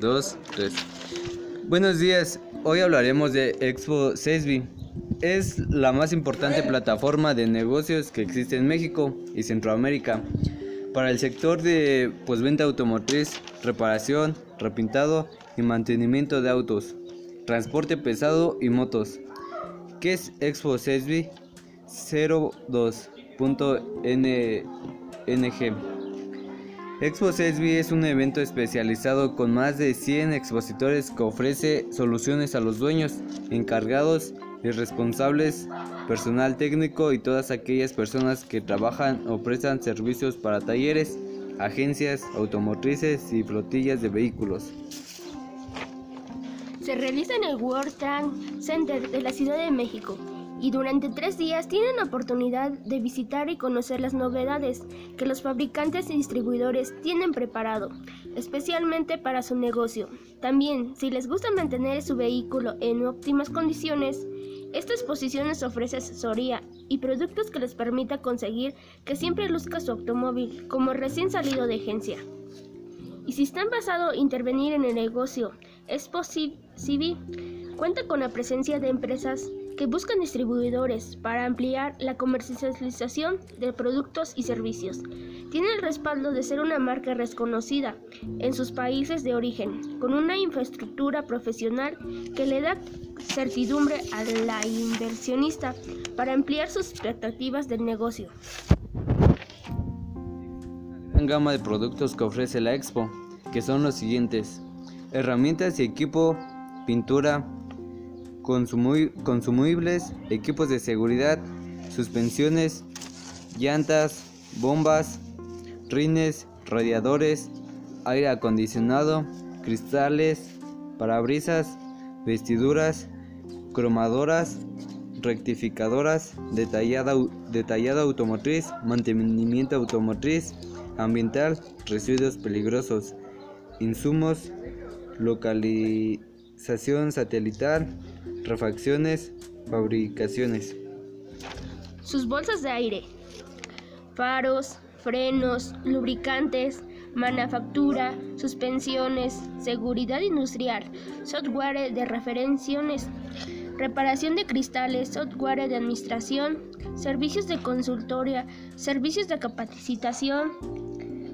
2, 3. Buenos días, hoy hablaremos de Expo CESBI. Es la más importante plataforma de negocios que existe en México y Centroamérica para el sector de postventa automotriz, reparación, repintado y mantenimiento de autos, transporte pesado y motos. ¿Qué es Expo CESBI? 02.ng Expo CESBI es un evento especializado con más de 100 expositores que ofrece soluciones a los dueños, encargados y responsables, personal técnico y todas aquellas personas que trabajan o prestan servicios para talleres, agencias automotrices y flotillas de vehículos. Se realiza en el World Trade Center de la Ciudad de México y durante tres días tienen la oportunidad de visitar y conocer las novedades que los fabricantes y distribuidores tienen preparado, especialmente para su negocio. También, si les gusta mantener su vehículo en óptimas condiciones, esta exposición les ofrece asesoría y productos que les permita conseguir que siempre luzca su automóvil como recién salido de agencia. Y si están basado intervenir en el negocio, es posible, cuenta con la presencia de empresas que buscan distribuidores para ampliar la comercialización de productos y servicios. Tiene el respaldo de ser una marca reconocida en sus países de origen, con una infraestructura profesional que le da certidumbre a la inversionista para ampliar sus expectativas del negocio. Una gama de productos que ofrece la Expo, que son los siguientes: herramientas y equipo, pintura, consumibles, equipos de seguridad, suspensiones, llantas, bombas, rines, radiadores, aire acondicionado, cristales, parabrisas, vestiduras, cromadoras, rectificadoras, detallada, detallada automotriz, mantenimiento automotriz, ambiental, residuos peligrosos, insumos, localización satelital, refacciones, fabricaciones. Sus bolsas de aire, faros, frenos, lubricantes, manufactura, suspensiones, seguridad industrial, software de referencias, reparación de cristales, software de administración, servicios de consultoria, servicios de capacitación,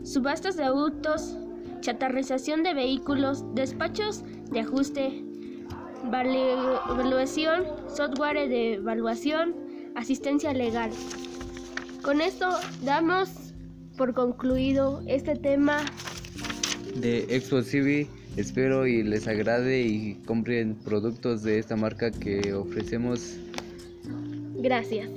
subastas de autos, chatarrización de vehículos, despachos de ajuste, evaluación, software de evaluación, asistencia legal. Con esto damos por concluido este tema de Expo Espero y les agrade y compren productos de esta marca que ofrecemos. Gracias.